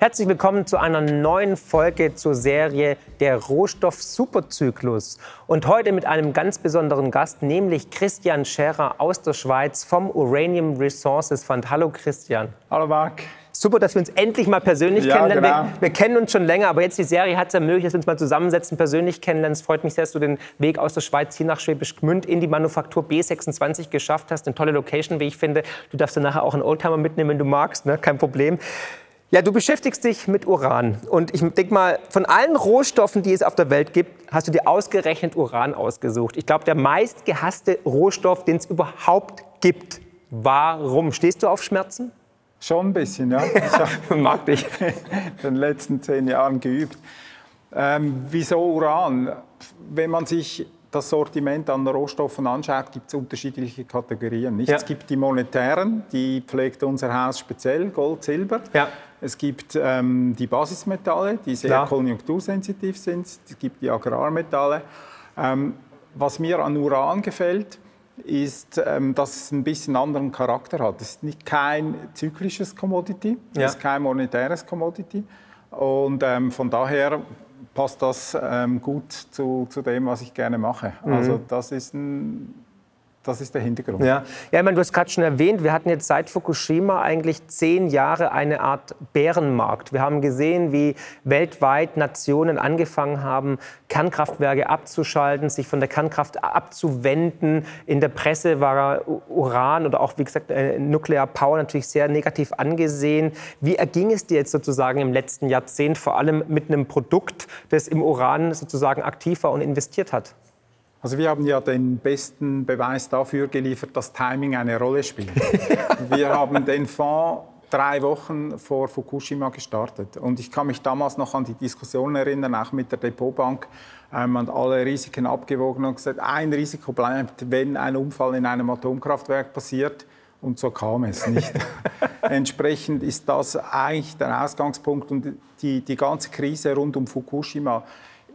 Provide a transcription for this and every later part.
Herzlich willkommen zu einer neuen Folge zur Serie Der Rohstoff-Superzyklus. Und heute mit einem ganz besonderen Gast, nämlich Christian Scherer aus der Schweiz vom Uranium Resources Fund. Hallo Christian. Hallo Marc. Super, dass wir uns endlich mal persönlich ja, kennenlernen. Genau. Wir, wir, kennen uns schon länger, aber jetzt die Serie hat es ermöglicht, dass wir uns mal zusammensetzen, persönlich kennenlernen. Es freut mich sehr, dass du den Weg aus der Schweiz hier nach Schwäbisch Gmünd in die Manufaktur B26 geschafft hast. Eine tolle Location, wie ich finde. Du darfst dann nachher auch einen Oldtimer mitnehmen, wenn du magst, ne? kein Problem. Ja, du beschäftigst dich mit Uran. Und ich denke mal, von allen Rohstoffen, die es auf der Welt gibt, hast du dir ausgerechnet Uran ausgesucht. Ich glaube, der meistgehasste Rohstoff, den es überhaupt gibt. Warum? Stehst du auf Schmerzen? Schon ein bisschen, ja. Ich Mag dich. in den letzten zehn Jahren geübt. Ähm, wieso Uran? Wenn man sich das Sortiment an Rohstoffen anschaut, gibt es unterschiedliche Kategorien. Nicht? Ja. Es gibt die monetären, die pflegt unser Haus speziell, Gold, Silber. Ja. Es gibt ähm, die Basismetalle, die sehr Klar. konjunktursensitiv sind. Es gibt die Agrarmetalle. Ähm, was mir an Uran gefällt, ist, ähm, dass es ein bisschen anderen Charakter hat. Es ist nicht kein zyklisches Commodity, ja. es ist kein monetäres Commodity. Und ähm, von daher passt das ähm, gut zu, zu dem, was ich gerne mache. Mhm. Also das ist ein das ist der Hintergrund. Ja, ja ich meine, du hast gerade schon erwähnt, wir hatten jetzt seit Fukushima eigentlich zehn Jahre eine Art Bärenmarkt. Wir haben gesehen, wie weltweit Nationen angefangen haben, Kernkraftwerke abzuschalten, sich von der Kernkraft abzuwenden. In der Presse war Uran oder auch, wie gesagt, äh, Nuclear Power natürlich sehr negativ angesehen. Wie erging es dir jetzt sozusagen im letzten Jahrzehnt, vor allem mit einem Produkt, das im Uran sozusagen aktiv war und investiert hat? Also wir haben ja den besten Beweis dafür geliefert, dass Timing eine Rolle spielt. wir haben den Fonds drei Wochen vor Fukushima gestartet. Und ich kann mich damals noch an die Diskussion erinnern, auch mit der Depotbank. Ähm, und alle Risiken abgewogen und gesagt, ein Risiko bleibt, wenn ein Unfall in einem Atomkraftwerk passiert. Und so kam es nicht. Entsprechend ist das eigentlich der Ausgangspunkt. Und die, die ganze Krise rund um Fukushima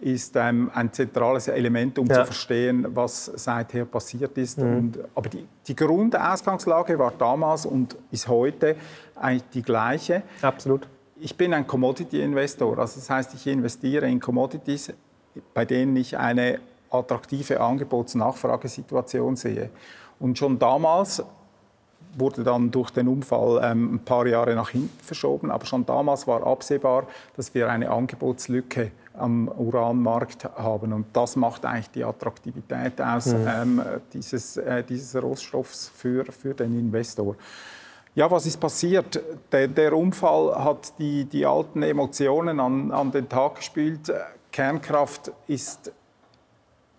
ist ähm, ein zentrales Element, um ja. zu verstehen, was seither passiert ist. Mhm. Und, aber die, die Grundausgangslage war damals und ist heute eigentlich die gleiche. Absolut. Ich bin ein Commodity-Investor, also das heißt, ich investiere in Commodities, bei denen ich eine attraktive Angebots-Nachfragesituation sehe. Und schon damals wurde dann durch den Unfall ähm, ein paar Jahre nach hinten verschoben, aber schon damals war absehbar, dass wir eine Angebotslücke am Uranmarkt haben. Und das macht eigentlich die Attraktivität aus mhm. ähm, dieses, äh, dieses Rohstoffs für, für den Investor. Ja, was ist passiert? Der, der Unfall hat die, die alten Emotionen an, an den Tag gespielt. Kernkraft ist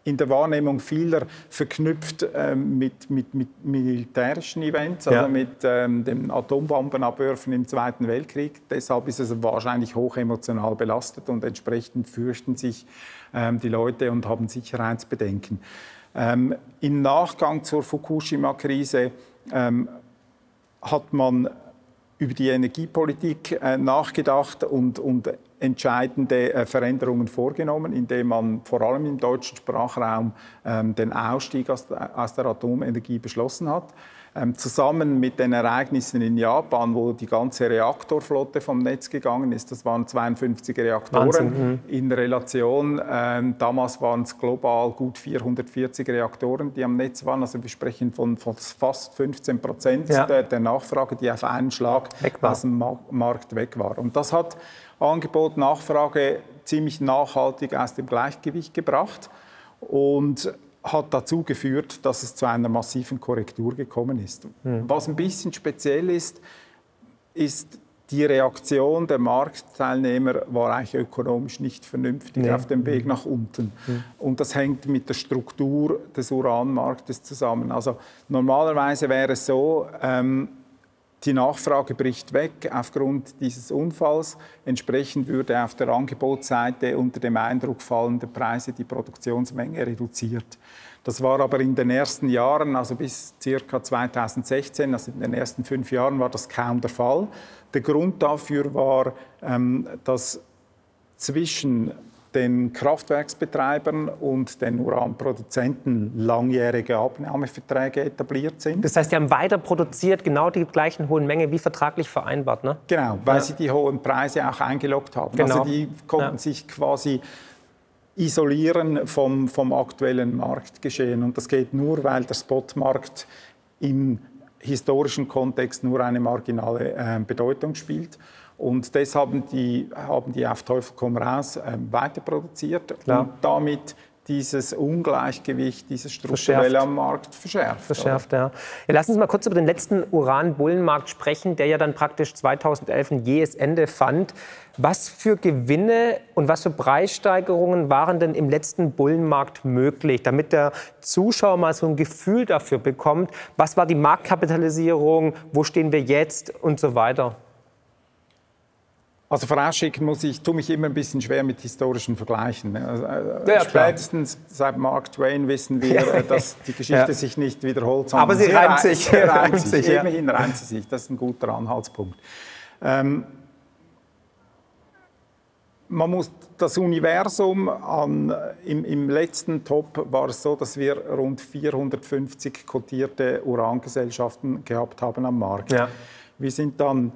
in der Wahrnehmung vieler verknüpft ähm, mit, mit, mit, militärischen Events, also ja. mit ähm, dem Atombombenabwürfen im Zweiten Weltkrieg. Deshalb ist es wahrscheinlich hoch emotional belastet und entsprechend fürchten sich ähm, die Leute und haben Sicherheitsbedenken. Ähm, Im Nachgang zur Fukushima-Krise ähm, hat man über die Energiepolitik äh, nachgedacht und, und entscheidende äh, Veränderungen vorgenommen, indem man vor allem im deutschen Sprachraum ähm, den Ausstieg aus der Atomenergie beschlossen hat. Ähm, zusammen mit den Ereignissen in Japan, wo die ganze Reaktorflotte vom Netz gegangen ist, das waren 52 Reaktoren Wahnsinn, mhm. in Relation. Ähm, damals waren es global gut 440 Reaktoren, die am Netz waren. Also wir sprechen von, von fast 15 Prozent ja. der, der, Nachfrage, die auf einen Schlag aus dem Markt weg war. Und das hat Angebot, Nachfrage ziemlich nachhaltig aus dem Gleichgewicht gebracht und hat dazu geführt, dass es zu einer massiven Korrektur gekommen ist. Mhm. Was ein bisschen speziell ist, ist die Reaktion der Marktteilnehmer war eigentlich ökonomisch nicht vernünftig nee. auf dem Weg nach unten. Mhm. Und das hängt mit der Struktur des Uranmarktes zusammen. Also normalerweise wäre es so, ähm, Die Nachfrage bricht weg aufgrund dieses Unfalls. Entsprechend würde auf der Angebotsseite unter dem Eindruck fallender Preise die Produktionsmenge reduziert. Das war aber in den ersten Jahren, also bis ca. 2016, also in den ersten fünf Jahren, war das kaum der Fall. Der Grund dafür war, ähm, dass zwischen den Kraftwerksbetreibern und den Uranproduzenten langjährige Abnahmeverträge etabliert sind. Das heißt, die haben weiter produziert, genau die gleichen hohen Mengen wie vertraglich vereinbart, ne? Genau, weil ja. sie die hohen Preise auch eingeloggt haben. Genau. Also die konnten ja. sich quasi isolieren vom, vom aktuellen Marktgeschehen. Und das geht nur, weil der Spotmarkt im historischen Kontext nur eine marginale äh, Bedeutung spielt. Und deshalb haben die, haben die auf Teufel komm raus äh, weiter produziert Klar. und damit dieses Ungleichgewicht, dieses strukturelle am Markt verschärft. Verschärft, ja. ja. Lassen Sie mal kurz über den letzten Uran-Bullenmarkt sprechen, der ja dann praktisch 2011 ein jähes Ende fand. Was für Gewinne und was für Preissteigerungen waren denn im letzten Bullenmarkt möglich, damit der Zuschauer mal so ein Gefühl dafür bekommt, was war die Marktkapitalisierung, wo stehen wir jetzt und so weiter? Also vorausschicken muss ich, tue mich immer ein bisschen schwer mit historischen Vergleichen. Also, äh, ja, spätestens seit Mark Twain wissen wir, dass die Geschichte ja. sich nicht wiederholt. Aber sie reimt sich. Sie reimt sich. Ja. Immerhin reimt sie sich. Das ist ein guter Anhaltspunkt. Ähm, man muss das Universum an, im, im, letzten Top war es so, dass wir rund 450 kotierte Urangesellschaften gehabt haben am Markt. Ja. Wir sind dann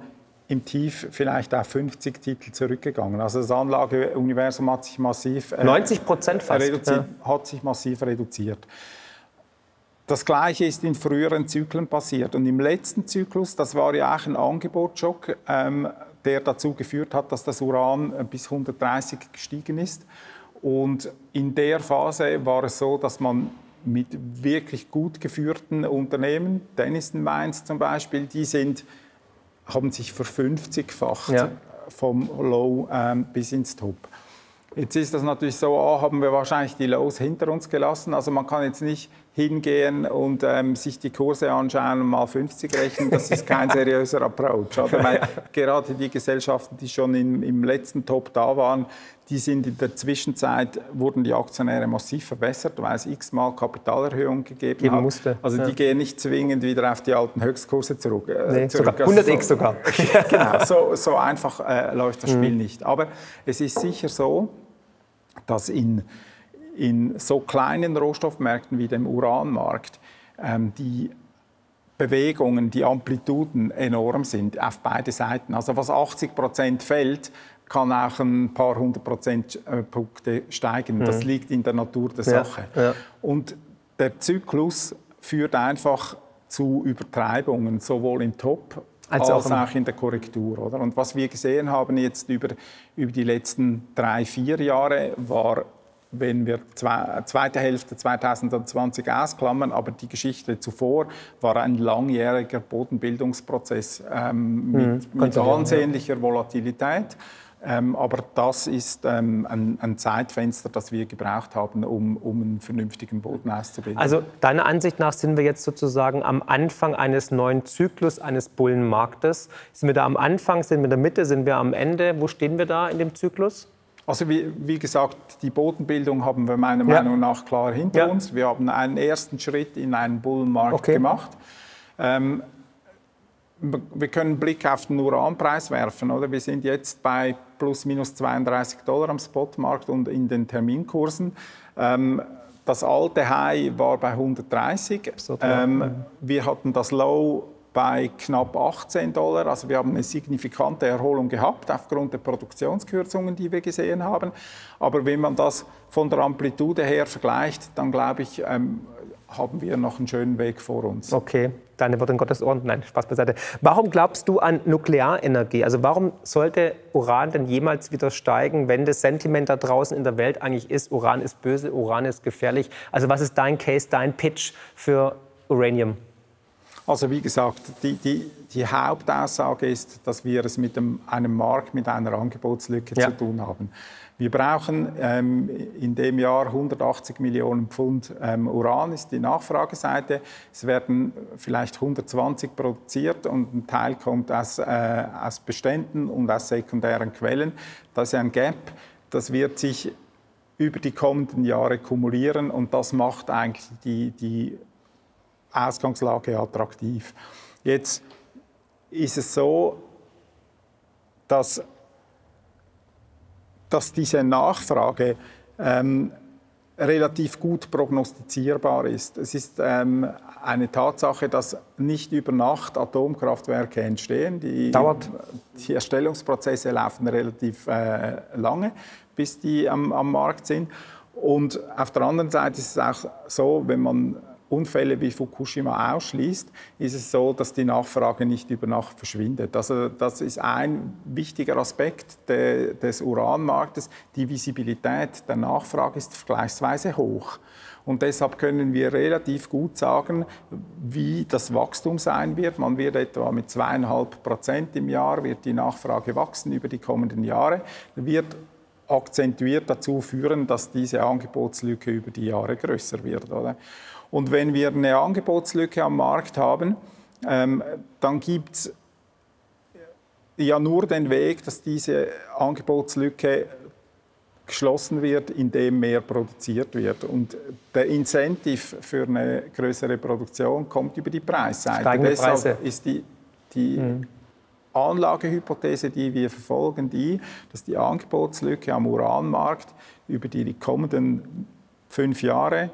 im Tief vielleicht auf 50 Titel zurückgegangen. Also das Anlageuniversum hat sich massiv äh, 90 Prozent fast ja. hat sich massiv reduziert. Das Gleiche ist in früheren Zyklen passiert. Und im letzten Zyklus, das war ja auch ein Angebotsschock, ähm, der dazu geführt hat, dass das Uran bis 130 gestiegen ist. Und in der Phase war es so, dass man mit wirklich gut geführten Unternehmen, Denison Mines zum Beispiel, die sind haben sich verfünfzigfacht ja. vom Low ähm, bis ins Top. Jetzt ist das natürlich so, A, haben wir wahrscheinlich die Lows hinter uns gelassen. Also man kann jetzt nicht hingehen und ähm, sich die Kurse anschauen und mal 50 rechnen. Das ist kein seriöser Approach. Oder? Weil gerade die Gesellschaften, die schon im, im letzten Top da waren, die sind in der Zwischenzeit, wurden die Aktionäre massiv verbessert, weil es x-mal Kapitalerhöhungen gegeben Geben hat. Musste. Also die ja. gehen nicht zwingend wieder auf die alten Höchstkurse zurück. Äh, nee, zurück. Sogar 100x also so, sogar. genau, so, so einfach äh, läuft das Spiel mhm. nicht. Aber es ist sicher so, dass in, in so kleinen Rohstoffmärkten wie dem Uranmarkt ähm, die Bewegungen, die Amplituden enorm sind auf beide Seiten. Also was 80 Prozent fällt, kann auch ein paar hundert Prozentpunkte äh, steigen. Mhm. Das liegt in der Natur der Sache. Ja, ja. Und der Zyklus führt einfach zu Übertreibungen, sowohl im Top als, als auch, auch, in der Korrektur. Oder? Und was wir gesehen haben jetzt über, über die letzten drei, vier Jahre, war wenn wir zwei, zweite Hälfte 2020 ausklammern, aber die Geschichte zuvor war ein langjähriger Bodenbildungsprozess ähm, mit, mhm, mit ansehnlicher Volatilität. Ähm, aber das ist ähm, ein, ein, Zeitfenster, das wir gebraucht haben, um, um einen vernünftigen Boden auszubilden. Also deiner Ansicht nach sind wir jetzt sozusagen am Anfang eines neuen Zyklus eines Bullenmarktes. Sind wir da am Anfang, sind wir in der Mitte, sind wir am Ende? Wo stehen wir da in dem Zyklus? Also wie, wie gesagt, die Bodenbildung haben wir meiner ja. Meinung nach klar hinter ja. uns. Wir haben einen ersten Schritt in einen Bullenmarkt okay. gemacht. Ähm, wir können einen Blick auf den Uranpreis werfen. Oder? Wir sind jetzt bei plus minus 32 Dollar am Spotmarkt und in den Terminkursen. Ähm, das alte High war bei 130. Ähm, wir hatten das Low bei knapp 18 Dollar. Also wir haben eine signifikante Erholung gehabt aufgrund der Produktionskürzungen, die wir gesehen haben. Aber wenn man das von der Amplitude her vergleicht, dann glaube ich, ähm, haben wir noch einen schönen Weg vor uns. Okay, deine Worte in Gottes Ohren. Nein, Spaß beiseite. Warum glaubst du an Nuklearenergie? Also warum sollte Uran denn jemals wieder steigen, wenn das Sentiment da draußen in der Welt eigentlich ist, Uran ist böse, Uran ist gefährlich? Also was ist dein Case, dein Pitch für Uranium? Also wie gesagt, die, die, die Hauptaussage ist, dass wir es mit dem, einem Markt mit einer Angebotslücke ja. zu tun haben. Wir brauchen ähm, in dem Jahr 180 Millionen Pfund ähm, Uran, ist die Nachfrageseite. Es werden vielleicht 120 produziert und ein Teil kommt aus, äh, aus Beständen und aus sekundären Quellen. Das ist ein Gap, das wird sich über die kommenden Jahre kumulieren und das macht eigentlich die, die Ausgangslage attraktiv. Jetzt ist es so, dass dass diese Nachfrage ähm, relativ gut prognostizierbar ist. Es ist ähm, eine Tatsache, dass nicht über Nacht Atomkraftwerke entstehen. Die, Dauert. die Erstellungsprozesse laufen relativ äh, lange, bis die am, am Markt sind. Und auf der anderen Seite ist es auch so, wenn man Unfälle wie Fukushima ausschließt, ist es so, dass die Nachfrage nicht über Nacht verschwindet. Also das ist ein wichtiger Aspekt de, des Uranmarktes. Die Visibilität der Nachfrage ist vergleichsweise hoch. Und deshalb können wir relativ gut sagen, wie das Wachstum sein wird. Man wird etwa mit zweieinhalb Prozent im Jahr wird die Nachfrage wachsen über die kommenden Jahre. Wird akzentuiert dazu führen, dass diese Angebotslücke über die Jahre größer wird. Oder? Und wenn wir eine Angebotslücke am Markt haben, ähm, dann gibt es ja nur den Weg, dass diese Angebotslücke geschlossen wird, indem mehr produziert wird. Und der Incentive für eine größere Produktion kommt über die Preisseite. Steigende Deshalb Preise. ist die, die mhm. Anlagehypothese, die wir verfolgen, die, dass die Angebotslücke am Uranmarkt über die kommenden fünf Jahre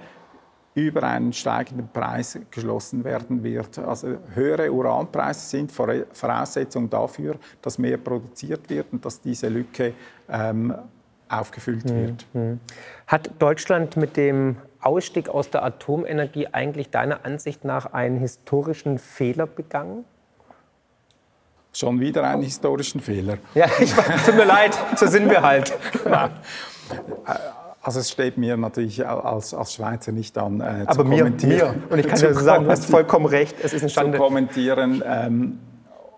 über einen steigenden Preis geschlossen werden wird. Also höhere Uranpreise sind Voraussetzung dafür, dass mehr produziert wird und dass diese Lücke ähm, aufgefüllt mhm. wird. Hat Deutschland mit dem Ausstieg aus der Atomenergie eigentlich deiner Ansicht nach einen historischen Fehler begangen? Schon wieder einen historischen Fehler. Ja, ich, tut mir leid, so sind wir halt. Also es steht mir natürlich als, als Schweizer nicht an, äh, Aber zu mir, kommentieren. Mir. Und ich kann dir sagen, du hast vollkommen recht, es ist ein Schande. Zu kommentieren, ähm,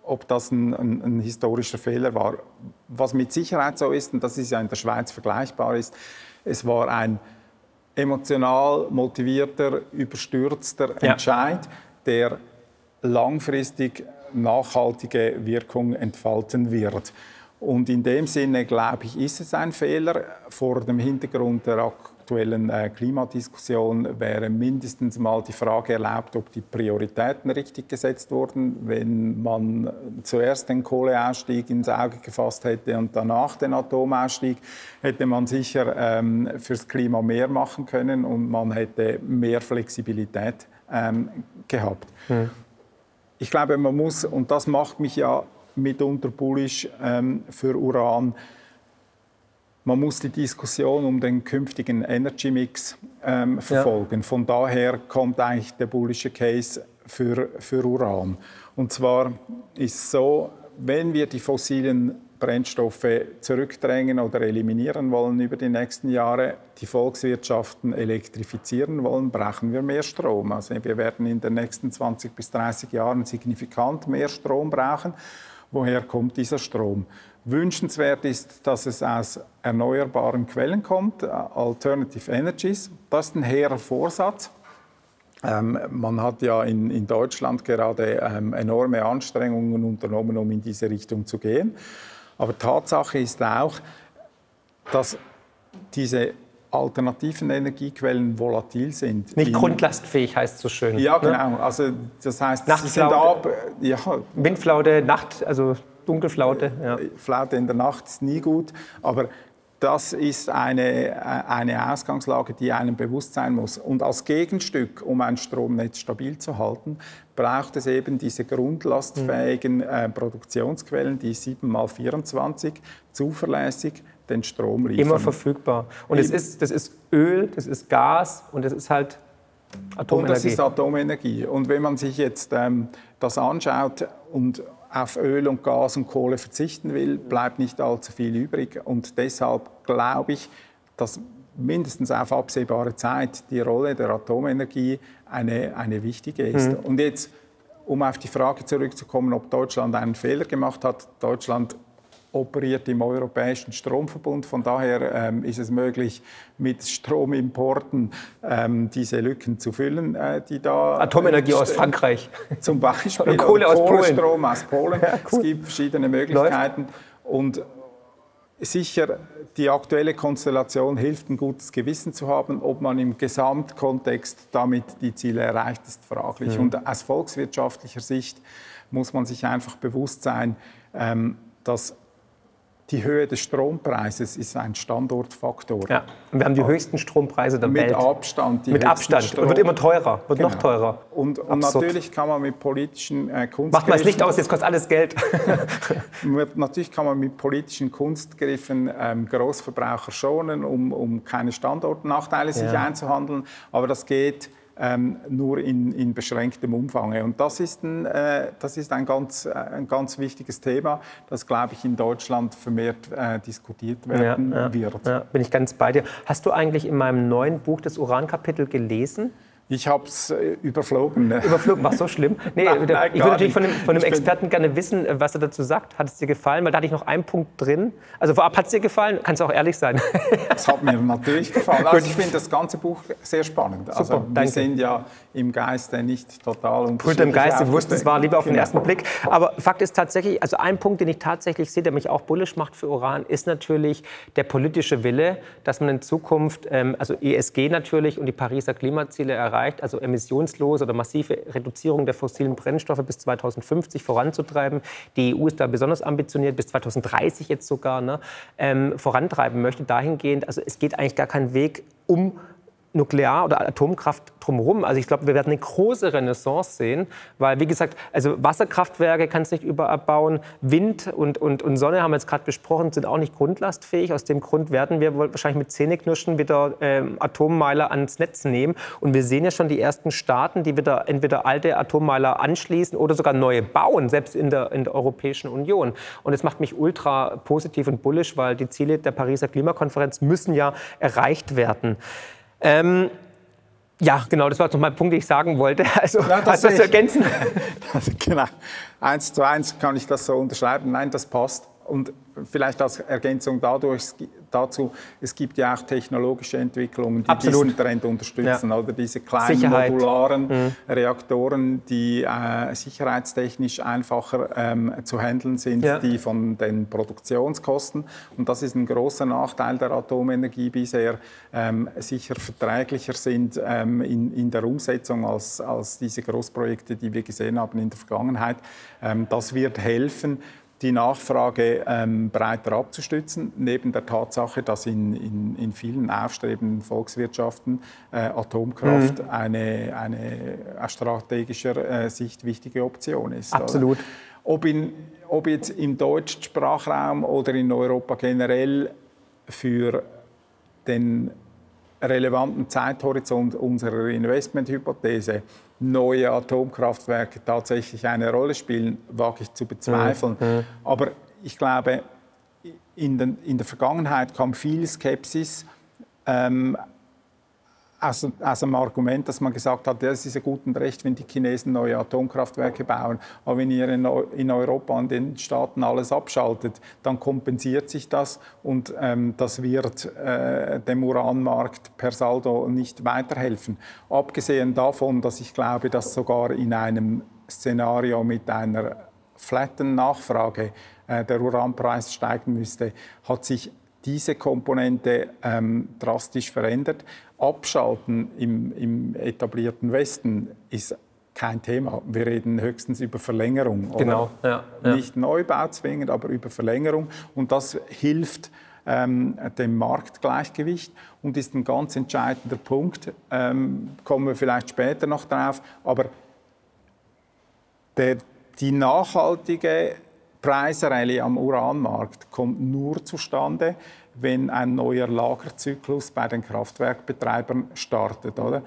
ob das ein, ein, ein, historischer Fehler war. Was mit Sicherheit so ist, und das ist ja in der Schweiz vergleichbar ist, es war ein emotional motivierter, überstürzter ja. Entscheid, der langfristig nachhaltige Wirkung entfalten wird. Und in dem Sinne, glaube ich, ist es ein Fehler. Vor dem Hintergrund der aktuellen äh, Klimadiskussion wäre mindestens mal die Frage erlaubt, ob die Prioritäten richtig gesetzt wurden. Wenn man zuerst den Kohleausstieg ins Auge gefasst hätte und danach den Atomausstieg, hätte man sicher ähm, fürs Klima mehr machen können und man hätte mehr Flexibilität ähm, gehabt. Hm. Ich glaube, man muss, und das macht mich ja mitunter bullisch ähm, für Uran. Man muss die Diskussion um den künftigen Energy Mix ähm, verfolgen. Ja. Von daher kommt eigentlich der bullische Case für, für Uran. Und zwar ist es so, wenn wir die fossilen Brennstoffe zurückdrängen oder eliminieren wollen über die nächsten Jahre, die Volkswirtschaften elektrifizieren wollen, brauchen wir mehr Strom. Also wir werden in den nächsten 20 bis 30 Jahren signifikant mehr Strom brauchen woher kommt dieser Strom. Wünschenswert ist, dass es aus erneuerbaren Quellen kommt, äh, Alternative Energies. Das ist ein hehrer Vorsatz. Ähm, man hat ja in, in Deutschland gerade ähm, enorme Anstrengungen unternommen, um in diese Richtung zu gehen. Aber Tatsache ist auch, dass diese alternativen Energiequellen volatil sind. Nicht grundlastfähig heißt es so schön. Ja, ne? genau. Ne? Also das heißt, sie sind ab, ja. Windflaute, Nacht, also Dunkelflaute. Ja. Flaute in der Nacht ist nie gut, aber das ist eine, eine Ausgangslage, die einem bewusst sein muss. Und als Gegenstück, um ein Stromnetz stabil zu halten, braucht es eben diese grundlastfähigen äh, Produktionsquellen, die 7 x 24 zuverlässig den Strom liefern. Immer verfügbar. Und es ist, das ist Öl, das ist Gas und das ist halt Atomenergie. Und das ist Atomenergie. Und wenn man sich jetzt ähm, das anschaut und auf Öl und Gas und Kohle verzichten will, bleibt nicht allzu viel übrig. Und deshalb glaube ich, dass mindestens auf absehbare Zeit die Rolle der Atomenergie eine, eine wichtige ist. Mhm. Und jetzt um auf die Frage zurückzukommen, ob Deutschland einen Fehler gemacht hat. Deutschland operiert im Europäischen Stromverbund. Von daher ähm, ist es möglich, mit Stromimporten ähm, diese Lücken zu füllen, äh, die da. Atomenergie aus Frankreich. Zum Beispiel. Oder Kohle aus Polen. Strom aus Polen. Ja, cool. Es gibt verschiedene Möglichkeiten. Läuft. Und sicher, die aktuelle Konstellation hilft, ein gutes Gewissen zu haben. Ob man im Gesamtkontext damit die Ziele erreicht, ist fraglich. Mhm. Und aus volkswirtschaftlicher Sicht muss man sich einfach bewusst sein, ähm, dass die Höhe des Strompreises ist ein Standortfaktor. Ja, und wir haben die höchsten Strompreise der mit Welt. Abstand. mit Abstand. Strom. Und wird immer teurer, wird genau. noch teurer. Und, und natürlich kann man mit politischen äh, Kunstgriffen... Macht mal das Licht aus, jetzt kostet alles Geld. natürlich kann man mit politischen Kunstgriffen ähm, Großverbraucher schonen, um, um keine Standortnachteile sich ja. einzuhandeln. Aber das geht ähm, nur in, in, beschränktem Umfang. Und das ist ein, äh, das ist ein, ganz, äh, ein ganz wichtiges Thema, das, glaube ich, in Deutschland vermehrt äh, diskutiert werden ja, ja, wird. Ja, bin ich ganz bei dir. Hast du eigentlich in meinem neuen Buch das Urankapitel gelesen? Ich habe es äh, überflogen. Ne? Überflogen, war so schlimm? Nee, nein, nein, ich würde natürlich von dem, von dem Experten gerne wissen, äh, was er dazu sagt. Hat es dir gefallen? Weil da hatte ich noch einen Punkt drin. Also vorab, hat es dir gefallen? Kannst du auch ehrlich sein? Es hat mir natürlich gefallen. Also ich finde das ganze Buch sehr spannend. Also Super, wir danke. sind ja im Geiste nicht total unterschiedlich. im Geiste, ich wusste, es war lieber auf den genau. ersten Blick. Aber Fakt ist tatsächlich, also ein Punkt, den ich tatsächlich sehe, der mich auch bullisch macht für Uran, ist natürlich der politische Wille, dass man in Zukunft, ähm, also ESG natürlich und die Pariser Klimaziele erreicht, also emissionslose oder massive Reduzierung der fossilen Brennstoffe bis 2050 voranzutreiben. Die EU ist da besonders ambitioniert, bis 2030 jetzt sogar ne, ähm, vorantreiben möchte dahingehend. Also es geht eigentlich gar kein Weg um Nuklear- oder Atomkraft drumherum. Also ich glaube, wir werden eine große Renaissance sehen, weil, wie gesagt, also Wasserkraftwerke kann es nicht überall bauen, Wind und, und, und Sonne haben wir jetzt gerade besprochen, sind auch nicht grundlastfähig. Aus dem Grund werden wir wahrscheinlich mit Zähneknirschen wieder ähm, Atommeiler ans Netz nehmen. Und wir sehen ja schon die ersten Staaten, die wieder entweder alte Atommeiler anschließen oder sogar neue bauen, selbst in der, in der Europäischen Union. Und das macht mich ultra positiv und bullisch, weil die Ziele der Pariser Klimakonferenz müssen ja erreicht werden. Ähm, ja, genau, das war noch mein Punkt, den ich sagen wollte. Also, ja, das du das zu ergänzen? Also, genau, eins zu eins kann ich das so unterschreiben. Nein, das passt. Und vielleicht als Ergänzung dadurch, dazu, es gibt ja auch technologische Entwicklungen, die Absolut. diesen Trend unterstützen. Ja. Oder diese kleinen Sicherheit. modularen mhm. Reaktoren, die äh, sicherheitstechnisch einfacher ähm, zu handeln sind, ja. die von den Produktionskosten, und das ist ein großer Nachteil der Atomenergie bisher, ähm, sicher verträglicher sind ähm, in, in der Umsetzung als, als diese Großprojekte, die wir gesehen haben in der Vergangenheit. Ähm, das wird helfen, die Nachfrage ähm, breiter abzustützen, neben der Tatsache, dass in, in, in vielen aufstrebenden Volkswirtschaften äh, Atomkraft mhm. eine, eine aus strategischer äh, Sicht wichtige Option ist. Absolut. Ob, in, ob jetzt im deutschen Sprachraum oder in Europa generell für den relevanten Zeithorizont unserer Investmenthypothese neue Atomkraftwerke tatsächlich eine Rolle spielen, wage ich zu bezweifeln. Mhm. Aber ich glaube, in, den, in, der Vergangenheit kam viel Skepsis ähm, aus, aus einem Argument, dass man gesagt hat, das ist ja gut und recht, wenn die Chinesen neue Atomkraftwerke bauen, aber wenn ihr in, in Europa an den Staaten alles abschaltet, dann kompensiert sich das und ähm, das wird äh, dem Uranmarkt per Saldo nicht weiterhelfen. Abgesehen davon, dass ich glaube, dass sogar in einem Szenario mit einer flatten Nachfrage äh, der Uranpreis steigen müsste, hat sich diese Komponente ähm, drastisch verändert. Abschalten im, im, etablierten Westen ist kein Thema. Wir reden höchstens über Verlängerung. Genau. Ja, ja. Nicht Neubau zwingend, aber über Verlängerung. Und das hilft ähm, dem Marktgleichgewicht und ist ein ganz entscheidender Punkt. Ähm, kommen wir vielleicht später noch drauf. Aber der, die nachhaltige Preisrallye am Uranmarkt kommt nur zustande, wenn ein neuer Lagerzyklus bei den Kraftwerkbetreibern startet. Oder?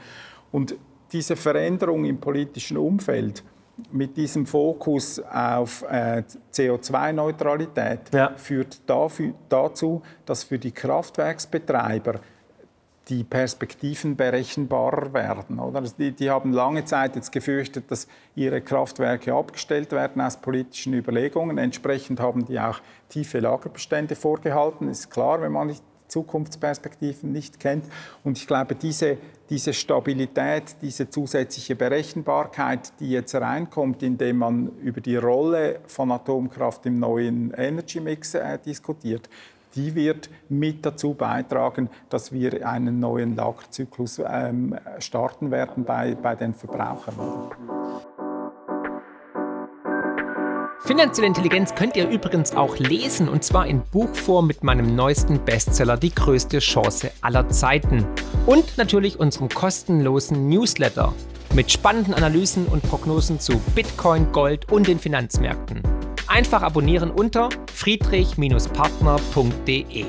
Und diese Veränderung im politischen Umfeld mit diesem Fokus auf äh, CO2-Neutralität ja. führt dafür, dazu, dass für die Kraftwerksbetreiber die Perspektiven berechenbarer werden. Oder? Also die, die, haben lange Zeit jetzt gefürchtet, dass ihre Kraftwerke abgestellt werden aus politischen Überlegungen. Entsprechend haben die auch tiefe Lagerbestände vorgehalten. Ist klar, wenn man die Zukunftsperspektiven nicht kennt. Und ich glaube, diese, diese Stabilität, diese zusätzliche Berechenbarkeit, die jetzt reinkommt, indem man über die Rolle von Atomkraft im neuen Energy Mix äh, diskutiert, die wird mit dazu beitragen, dass wir einen neuen Lagerzyklus ähm, starten werden bei, bei den Verbrauchern. Finanzielle Intelligenz könnt ihr übrigens auch lesen und zwar in Buchform mit meinem neuesten Bestseller Die größte Chance aller Zeiten und natürlich unserem kostenlosen Newsletter mit spannenden Analysen und Prognosen zu Bitcoin, Gold und den Finanzmärkten. Einfach abonnieren unter friedrich-partner.de.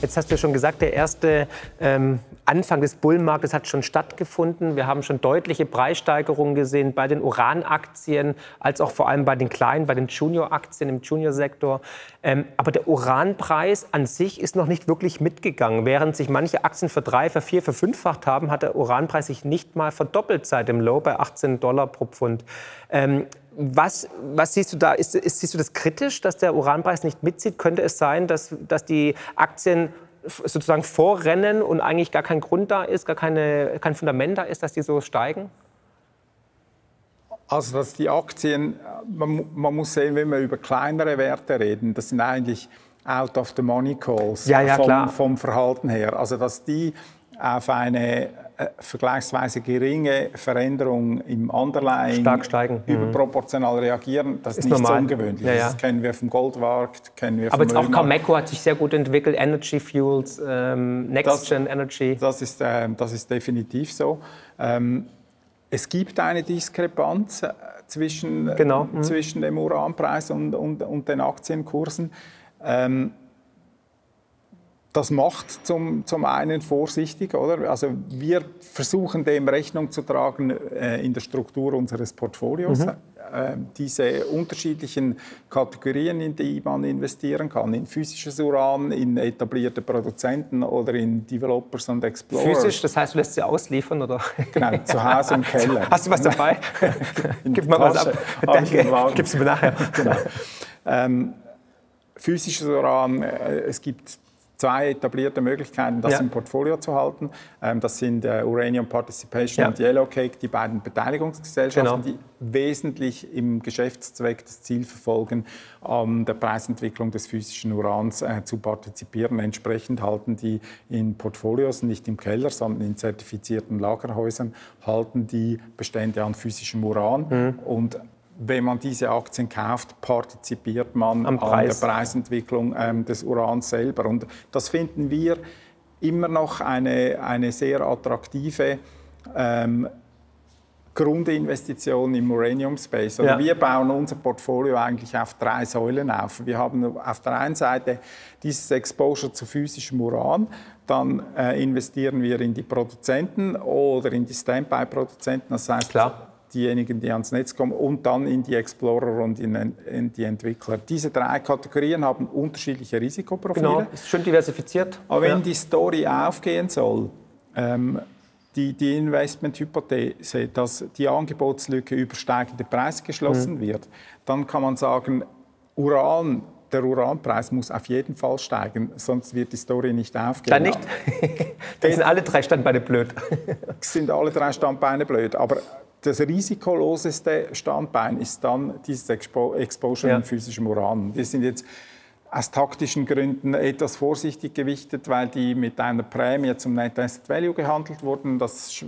Jetzt hast du schon gesagt, der erste ähm, Anfang des Bullenmarktes hat schon stattgefunden. Wir haben schon deutliche Preissteigerungen gesehen bei den Uranaktien, als auch vor allem bei den kleinen, bei den Junior-Aktien im Junior-Sektor. Ähm, aber der Uranpreis an sich ist noch nicht wirklich mitgegangen. Während sich manche Aktien für drei, für vier, für fünffacht haben, hat der Uranpreis sich nicht mal verdoppelt seit dem Low bei 18 Dollar pro Pfund. Ähm, was, was, siehst du da? Ist, ist, siehst du das kritisch, dass der Uranpreis nicht mitzieht? Könnte es sein, dass, dass die Aktien sozusagen vorrennen und eigentlich gar kein Grund da ist, gar keine, kein Fundament da ist, dass die so steigen? Also, dass die Aktien, man, man muss sehen, wenn wir über kleinere Werte reden, das sind eigentlich out of the money calls ja, ja, vom, vom Verhalten her. Also, dass die auf eine vergleichsweise geringe Veränderung im Underlying Stark steigen. Mhm. überproportional reagieren, das ist, ist nicht so ungewöhnlich. Ja, ja. Das kennen wir vom Goldmarkt, kennen wir Aber jetzt auch Cameco hat sich sehr gut entwickelt, Energy Fuels, ähm, Next Gen Energy. Das ist, äh, das ist definitiv so. Ähm, es gibt eine Diskrepanz äh, zwischen, genau. mhm. zwischen dem Uranpreis und, und, und den Aktienkursen. Ähm, das macht zum, zum einen vorsichtig, oder? Also wir versuchen dem Rechnung zu tragen äh, in der Struktur unseres Portfolios. Mhm. Äh, diese unterschiedlichen Kategorien, in die man investieren kann, in physisches Uran, in etablierte Produzenten oder in Developers und Explorers. Physisch, das heißt, du lässt sie ausliefern, oder? Genau, zu Hause im Keller. Hast du was dabei? Gib mal was ab. Danke. Gib's mir nachher. Genau. Ähm, physisches Uran, äh, es gibt zwei etablierte Möglichkeiten, das ja. im Portfolio zu halten. Ähm, das sind äh, Uranium Participation ja. und Yellowcake, die beiden Beteiligungsgesellschaften, genau. die wesentlich im Geschäftszweck das Ziel verfolgen, an der Preisentwicklung des physischen Urans äh, zu partizipieren. Entsprechend halten die in Portfolios, nicht im Keller, sondern in zertifizierten Lagerhäusern, halten die Bestände an physischem Uran mhm. und wenn man diese Aktien kauft, partizipiert man an der Preisentwicklung ähm, des Urans selber. Und das finden wir immer noch eine, eine sehr attraktive ähm, Grundinvestition im Uranium Space. Ja. Wir bauen unser Portfolio eigentlich auf drei Säulen auf. Wir haben auf der einen Seite dieses Exposure zu physischem Uran, dann äh, investieren wir in die Produzenten oder in die Standby-Produzenten. Das heißt, Klar diejenigen, die ans Netz kommen, und dann in die Explorer und in, in die Entwickler. Diese drei Kategorien haben unterschiedliche Risikoprofile. Genau, ist schön diversifiziert. Aber wenn ja. die Story aufgehen soll, ähm, die, die Investmenthypothese, dass die Angebotslücke über steigende Preise geschlossen mhm. wird, dann kann man sagen, Uran der Uranpreis muss auf jeden Fall steigen, sonst wird die Story nicht aufgehen. Dann nicht? Dann sind alle drei Standbeine blöd. sind alle drei Standbeine blöd. Aber das risikoloseste Standbein ist dann dieses Expo Exposure ja. in physischem Uran. Wir sind jetzt aus taktischen Gründen etwas vorsichtig gewichtet, weil die mit einer Prämie zum Net Asset Value gehandelt wurden. Das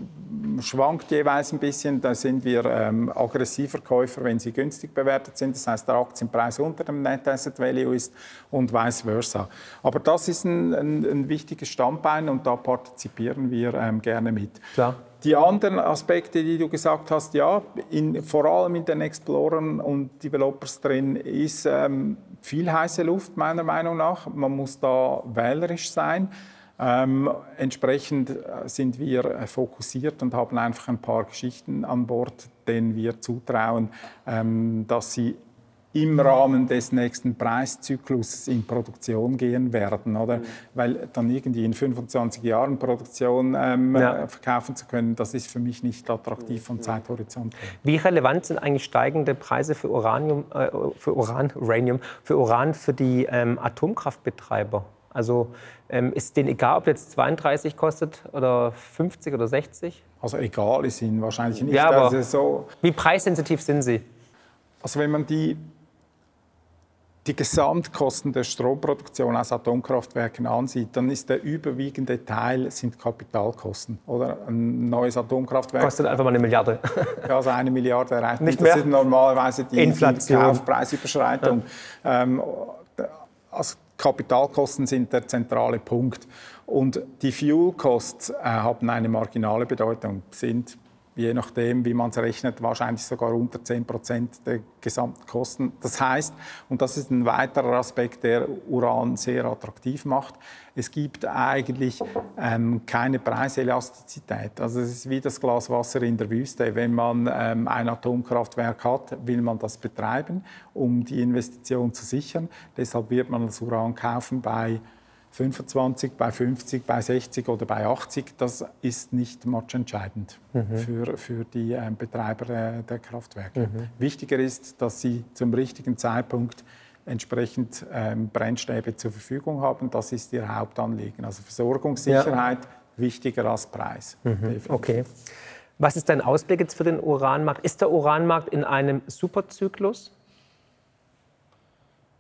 schwankt jeweils ein bisschen. Da sind wir ähm, aggressiver Käufer, wenn sie günstig bewertet sind. Das heißt, der Aktienpreis unter dem Net Asset Value ist und vice versa. Aber das ist ein, ein, ein wichtiges Standbein und da partizipieren wir ähm, gerne mit. Klar. Die anderen Aspekte, die du gesagt hast, ja, in, vor allem in den Explorern und Developers drin ist ähm, viel heiße Luft meiner Meinung nach. Man muss da wählerisch sein. Ähm, entsprechend äh, sind wir äh, fokussiert und haben einfach ein paar Geschichten an Bord, denen wir zutrauen, ähm, dass sie im Rahmen des nächsten Preiszyklus in Produktion gehen werden, oder? Mhm. Weil dann irgendwie in 25 Jahren Produktion ähm, ja. verkaufen zu können, das ist für mich nicht attraktiv vom Zeithorizont. Wie relevant sind eigentlich steigende Preise für Uranium, äh, für Uran, Uranium, für Uran für die ähm, Atomkraftbetreiber? Also ähm, ist denen egal, ob jetzt 32 kostet oder 50 oder 60? Also egal ist ihnen wahrscheinlich nicht. Ja, aber also so wie preissensitiv sind sie? Also wenn man die die Gesamtkosten der Stromproduktion aus Atomkraftwerken ansieht, dann ist der überwiegende Teil sind Kapitalkosten. Oder ein neues Atomkraftwerk kostet einfach mal eine Milliarde. ja, also eine Milliarde erreicht nicht. Das ist normalerweise die, die Kaufpreisüberschreitung. Ja. Ähm, also Kapitalkosten sind der zentrale Punkt. Und die Fuel Costs äh, haben eine marginale Bedeutung, sind je nachdem, wie man es rechnet, wahrscheinlich sogar unter 10 Prozent der Gesamtkosten. Das heißt, und das ist ein weiterer Aspekt, der Uran sehr attraktiv macht, es gibt eigentlich ähm, keine Preiselastizität. Also es ist wie das Glas Wasser in der Wüste. Wenn man ähm, ein Atomkraftwerk hat, will man das betreiben, um die Investition zu sichern. Deshalb wird man das Uran kaufen bei 25, bei 50, bei 60 oder bei 80, das ist nicht matchentscheidend mhm. für, für die äh, Betreiber äh, der Kraftwerke. Mhm. Wichtiger ist, dass sie zum richtigen Zeitpunkt entsprechend ähm, Brennstäbe zur Verfügung haben. Das ist ihr Hauptanliegen. Also Versorgungssicherheit ja. wichtiger als Preis. Mhm. Okay. Was ist dein Ausblick jetzt für den Uranmarkt? Ist der Uranmarkt in einem Superzyklus?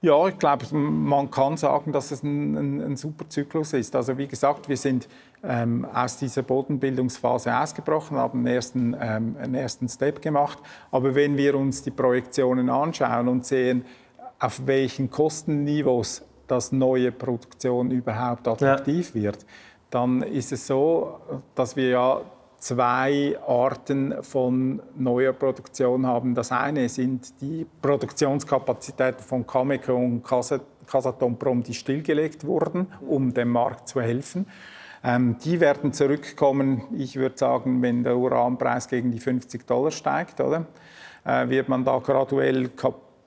Ja, ich glaube, man kann sagen, dass es ein, ein, ein super Zyklus ist. Also wie gesagt, wir sind ähm, aus dieser Bodenbildungsphase ausgebrochen, haben einen ersten, ähm, einen ersten Step gemacht. Aber wenn wir uns die Projektionen anschauen und sehen, auf welchen Kostenniveaus das neue Produktion überhaupt attraktiv ja. wird, dann ist es so, dass wir ja zwei Arten von neuer Produktion haben. Das eine sind die Produktionskapazitäten von Cameco und Casatomprom, die stillgelegt wurden, um dem Markt zu helfen. Ähm, die werden zurückkommen, ich würde sagen, wenn der Uranpreis gegen die 50 Dollar steigt, oder? Äh, wird man da graduell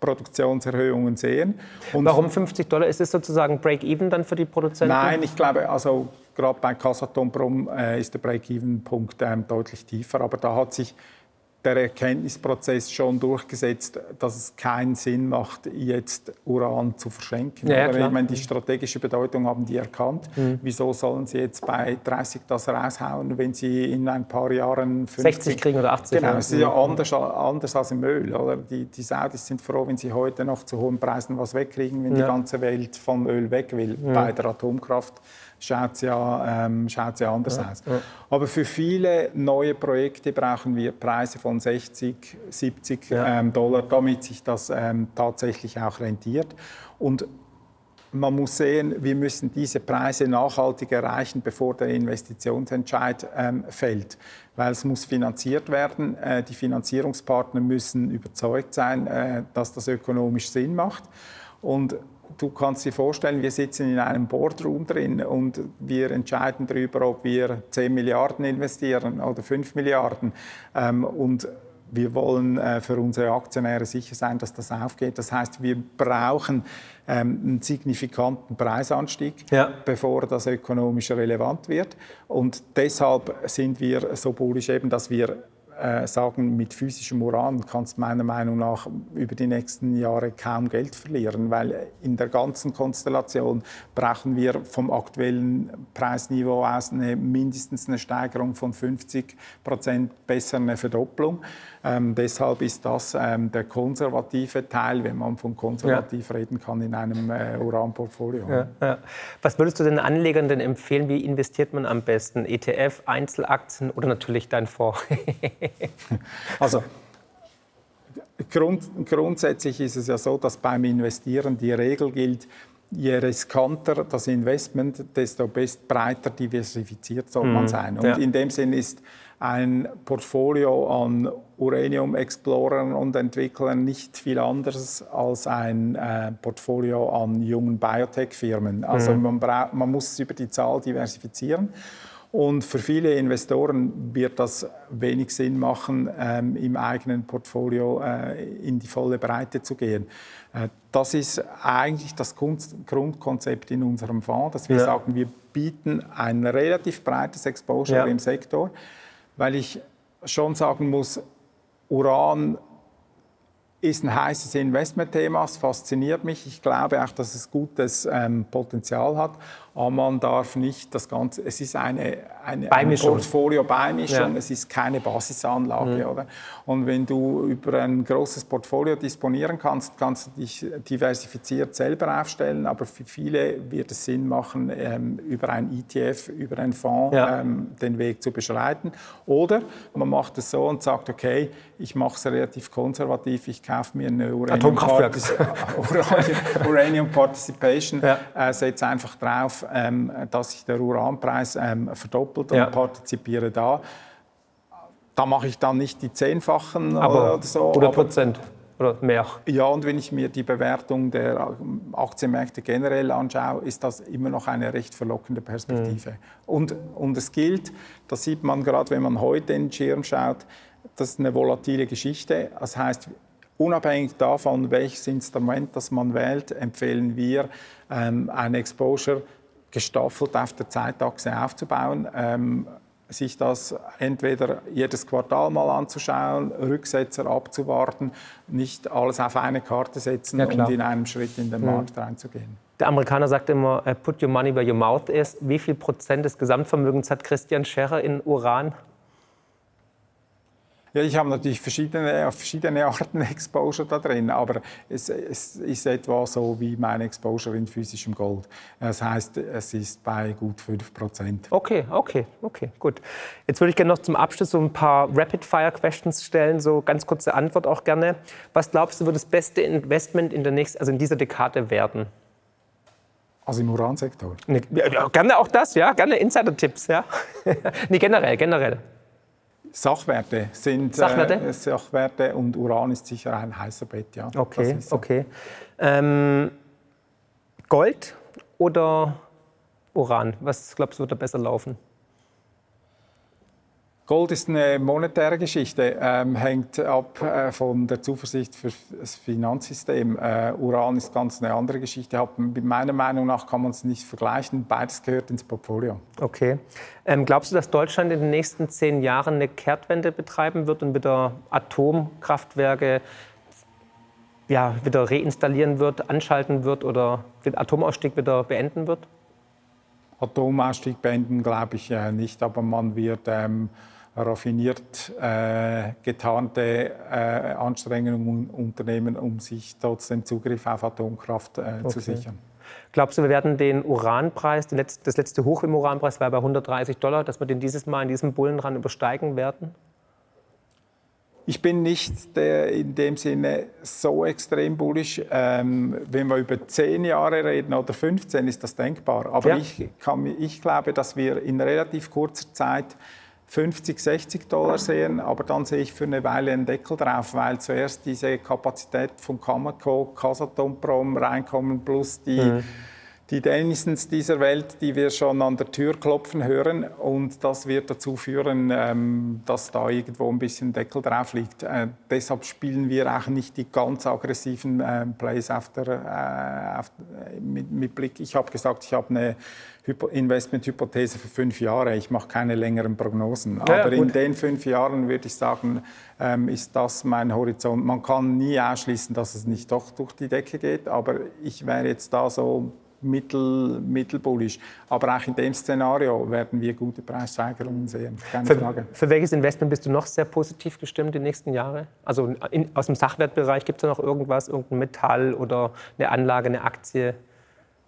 Produktionserhöhungen sehen. Und Warum 50 Dollar? Ist es sozusagen Break-Even dann für die Produzenten? Nein, ich glaube, also gerade bei Casatomprom äh, ist der Break-Even-Punkt ähm, deutlich tiefer. Aber da hat sich der Erkenntnisprozess schon durchgesetzt, dass es keinen Sinn macht, jetzt Uran zu verschenken. Ja, ja, ich meine, die strategische Bedeutung haben die erkannt. Mhm. Wieso sollen sie jetzt bei 30 das raushauen, wenn sie in ein paar Jahren 50, 60 kriegen oder 80? Genau, es ist ja anders, anders als im Öl. Oder? Die, die Saudis sind froh, wenn sie heute noch zu hohen Preisen was wegkriegen, wenn ja. die ganze Welt vom Öl weg will. Mhm. Bei der Atomkraft schaut es ja, ähm, schaut's ja anders ja, aus. Ja. Aber für viele neue Projekte brauchen wir Preise von 60, 70 ja. ähm, Dollar, damit sich das ähm, tatsächlich auch rentiert. Und man muss sehen, wir müssen diese Preise nachhaltig erreichen, bevor der Investitionsentscheid ähm, fällt. Weil es muss finanziert werden. Äh, die Finanzierungspartner müssen überzeugt sein, äh, dass das ökonomisch Sinn macht. Und du kannst dir vorstellen, wir sitzen in einem Boardroom drin und wir entscheiden darüber, ob wir 10 Milliarden investieren oder 5 Milliarden. Ähm, und wir wollen äh, für unsere Aktionäre sicher sein, dass das aufgeht. Das heißt, wir brauchen ähm, einen signifikanten Preisanstieg, ja. bevor das ökonomisch relevant wird. Und deshalb sind wir so bullisch eben, dass wir äh, sagen, mit physischem Uran kannst du meiner Meinung nach über die nächsten Jahre kaum Geld verlieren, weil in der ganzen Konstellation brauchen wir vom aktuellen Preisniveau aus eine, mindestens eine Steigerung von 50 Prozent, besser eine Verdopplung. Ähm, deshalb ist das ähm, der konservative Teil, wenn man von konservativ ja. reden kann, in einem äh, Uranportfolio. Ja, ja. Was würdest du den Anlegern denn empfehlen? Wie investiert man am besten? ETF, Einzelaktien oder natürlich dein Fonds? also grund, grundsätzlich ist es ja so, dass beim Investieren die Regel gilt, je riskanter das Investment, desto best breiter diversifiziert soll man mhm. sein. Und ja. in dem Sinn ist ein Portfolio an Uranium Explorern und Entwicklern nicht viel anderes als ein äh, Portfolio an jungen Biotech-Firmen. Also mhm. man, man muss es über die Zahl diversifizieren. Und für viele Investoren wird das wenig Sinn machen, ähm, im eigenen Portfolio äh, in die volle Breite zu gehen. Äh, das ist eigentlich das Grundkonzept in unserem Fonds, dass wir ja. sagen, wir bieten ein relativ breites Exposure ja. im Sektor, weil ich schon sagen muss, Uran ist ein heißes Investmentthema, es fasziniert mich. Ich glaube auch, dass es gutes ähm, Potenzial hat. Aber man darf nicht das Ganze, es ist eine, eine, eine Portfolio-Beimischung, ja. es ist keine Basisanlage. Mhm. Oder? Und wenn du über ein großes Portfolio disponieren kannst, kannst du dich diversifiziert selber aufstellen. Aber für viele wird es Sinn machen, ähm, über ein ETF, über einen Fonds ja. ähm, den Weg zu beschreiten. Oder man macht es so und sagt, okay, ich mache es relativ konservativ, ich kaufe mir eine Uranium, Partic Uranium Participation, ja. äh, setze einfach drauf, ähm, dass sich der Uranpreis ähm, verdoppelt und ja. partizipiere da. Da mache ich dann nicht die zehnfachen aber oder so. 100 Prozent oder mehr. Ja, und wenn ich mir die Bewertung der Aktienmärkte generell anschaue, ist das immer noch eine recht verlockende Perspektive. Mhm. Und, und es gilt, das sieht man gerade, wenn man heute in den Schirm schaut, das ist eine volatile Geschichte. Das heißt, unabhängig davon, welches Instrument das man wählt, empfehlen wir ähm, ein Exposure gestaffelt auf der Zeitachse aufzubauen. Ähm, sich das entweder jedes Quartal mal anzuschauen, Rücksetzer abzuwarten, nicht alles auf eine Karte setzen ja, und in einem Schritt in den mhm. Markt reinzugehen. Der Amerikaner sagt immer, äh, put your money where your mouth is. Wie viel Prozent des Gesamtvermögens hat Christian Scherrer in Uran? Ja, ich habe natürlich verschiedene, verschiedene Arten Exposure da drin, aber es, es, ist etwa so wie mein Exposure in physischem Gold. Das heißt, es ist bei gut 5%. Okay, okay, okay, gut. Jetzt würde ich gerne noch zum Abschluss so ein paar Rapid-Fire-Questions stellen, so ganz kurze Antwort auch gerne. Was glaubst du, wird das beste Investment in der nächsten, also in dieser Dekade werden? Also im Uransektor? Ne, ja, gerne auch das, ja, gerne Insider-Tipps, ja. nee, generell, generell. Sachwerte sind Sachwerte? Äh, Sachwerte und Uran ist sicher ein heißer Bett, ja. Okay, so. okay. Ähm, Gold oder Uran? Was glaubst du, wird da besser laufen? Gold ist eine monetäre Geschichte, ähm, hängt ab äh, von der Zuversicht für das Finanzsystem. Äh, Uran ist ganz eine andere Geschichte. Hab, meiner Meinung nach kann man es nicht vergleichen. Beides gehört ins Portfolio. Okay. Ähm, glaubst du, dass Deutschland in den nächsten zehn Jahren eine Kehrtwende betreiben wird und wieder Atomkraftwerke ja, wieder reinstallieren wird, anschalten wird oder den Atomausstieg wieder beenden wird? Atomausstieg beenden glaube ich äh, nicht, aber man wird ähm, raffiniert äh, getarnte äh, Anstrengungen unternehmen, um sich trotzdem Zugriff auf Atomkraft äh, okay. zu sichern. Glaubst du, wir werden den Uranpreis, das letzte Hoch im Uranpreis war bei 130 Dollar, dass wir den dieses Mal in diesem Bullenrand übersteigen werden? Ich bin nicht der, in dem Sinne so extrem bullisch. Ähm, wenn wir über 10 Jahre reden oder 15, ist das denkbar. Aber ja. ich, kann, ich glaube, dass wir in relativ kurzer Zeit 50, 60 Dollar sehen, aber dann sehe ich für eine Weile einen Deckel drauf, weil zuerst diese Kapazität von Cameco, Casatomprom reinkommen, plus die, mhm. Die Dennisons dieser Welt, die wir schon an der Tür klopfen hören. Und das wird dazu führen, ähm, dass da irgendwo ein bisschen Deckel drauf liegt. Äh, deshalb spielen wir auch nicht die ganz aggressiven äh, Plays auf der, äh, auf, mit, mit Blick. Ich habe gesagt, ich habe eine Investmenthypothese für fünf Jahre. Ich mache keine längeren Prognosen. Ja, Aber in den fünf Jahren würde ich sagen, ähm, ist das mein Horizont. Man kann nie ausschließen, dass es nicht doch durch die Decke geht. Aber ich wäre jetzt da so mittel, mittelbullisch. Aber auch in dem Szenario werden wir gute Preissteigerungen sehen. Keine für, Frage. Für welches Investment bist du noch sehr positiv gestimmt die nächsten Jahre? Also in, aus dem Sachwertbereich gibt es da noch irgendwas, irgendein Metall oder eine Anlage, eine Aktie?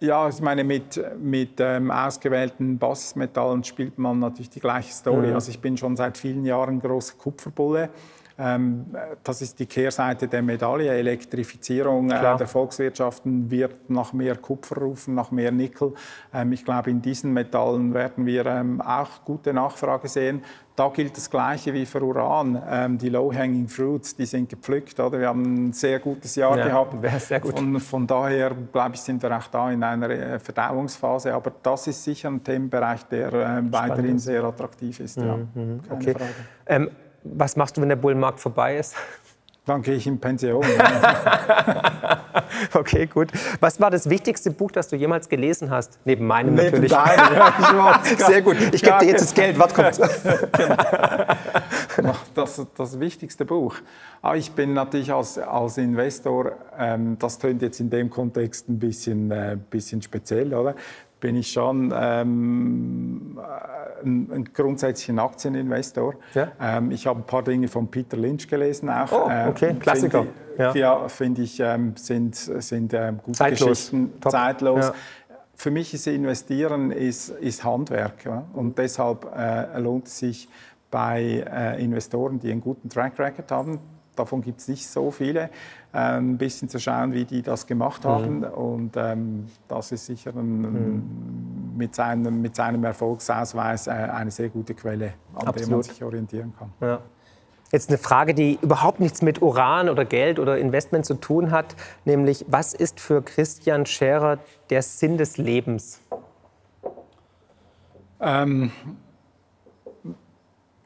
Ja, ich meine, mit, mit ähm, ausgewählten Basismetallen spielt man natürlich die gleiche Story. Mhm. Also ich bin schon seit vielen Jahren großer Kupferbulle. Ähm, das ist die Kehrseite der Medaille. Elektrifizierung äh, der Volkswirtschaften wird nach mehr Kupfer rufen, nach mehr Nickel. Ähm, ich glaube, in diesen Metallen werden wir ähm, auch gute Nachfrage sehen. Da gilt das Gleiche wie für Uran. Die Low-Hanging Fruits, die sind gepflückt. Oder? Wir haben ein sehr gutes Jahr ja, gehabt. Sehr gut. Von, von daher, glaube ich, sind wir auch da in einer äh, Verdauungsphase. Aber das ist sicher ein Themenbereich, der äh, weiterhin sehr attraktiv ist. Mhm. Ja. Mhm. Okay. Ähm, was machst du, wenn der Bullenmarkt vorbei ist? Dann gehe ich in Pension. okay, gut. Was war das wichtigste Buch, das du jemals gelesen hast? Neben meinem Neben natürlich. Deinem, ja, Sehr gut. Ich gebe dir jetzt das Geld. Was kommt? das, das wichtigste Buch. Aber ah, ich bin natürlich als, als Investor, ähm, das tönt jetzt in dem Kontext ein bisschen, äh, bisschen speziell, oder? Bin ich schon ähm, ein, ein grundsätzlicher Aktieninvestor. Ja. Ähm, ich habe ein paar Dinge von Peter Lynch gelesen auch. Oh, ähm, okay, Klassiker. Find ich, ja, ja finde ich, ähm, sind, sind ähm, gute zeitlos. Geschichten, Top. zeitlos. Ja. Für mich ist Investieren ist, ist Handwerk und deshalb äh, lohnt es sich bei äh, Investoren, die einen guten Track Record haben, davon gibt es nicht so viele, ähm, ein bisschen zu schauen, wie die das gemacht mhm. haben. Mhm. Und ähm, das ist sicher ein, mhm. mit, seinem, mit seinem Erfolgsausweis äh, eine sehr gute Quelle, an Absolut. der man sich orientieren kann. Ja. Jetzt eine Frage, die überhaupt nichts mit Uran oder Geld oder Investment zu tun hat, nämlich was ist für Christian Scherer der Sinn des Lebens? Ähm,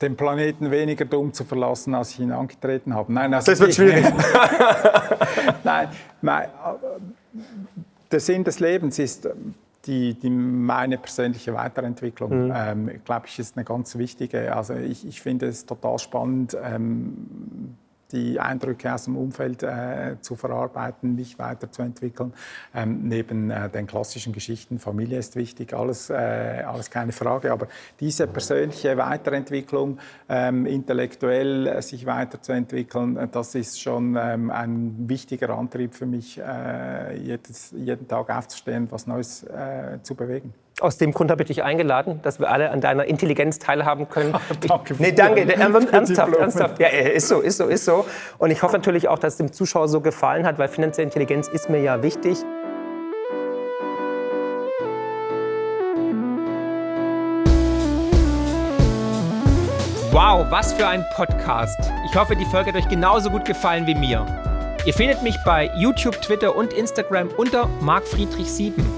den Planeten weniger dumm zu verlassen, als ich ihn angetreten habe. Nein, also das wird schwierig. nein, nein, der Sinn des Lebens ist die, die meine persönliche Weiterentwicklung. Mhm. Ähm, glaube ich, ist eine ganz wichtige. Also ich, ich finde es total spannend. Ähm, die Eindrücke aus dem Umfeld äh, zu verarbeiten, mich weiterzuentwickeln. Ähm, neben äh, den klassischen Geschichten, Familie ist wichtig, alles, äh, alles keine Frage. Aber diese persönliche Weiterentwicklung, ähm, intellektuell äh, sich weiterzuentwickeln, äh, das ist schon ähm, ein wichtiger Antrieb für mich, äh, jedes, jeden Tag aufzustehen, was Neues zu bewegen. Aus dem Grund habe ich dich eingeladen, dass wir alle an deiner Intelligenz teilhaben können. danke. Ich, nee, danke. ernsthaft, ernsthaft. Ja, ist so, ist so, ist so. Und ich hoffe natürlich auch, dass es dem Zuschauer so gefallen hat, weil finanzielle Intelligenz ist mir ja wichtig. Wow, was für ein Podcast. Ich hoffe, die Folge hat euch genauso gut gefallen wie mir. Ihr findet mich bei YouTube, Twitter und Instagram unter markfriedrich7.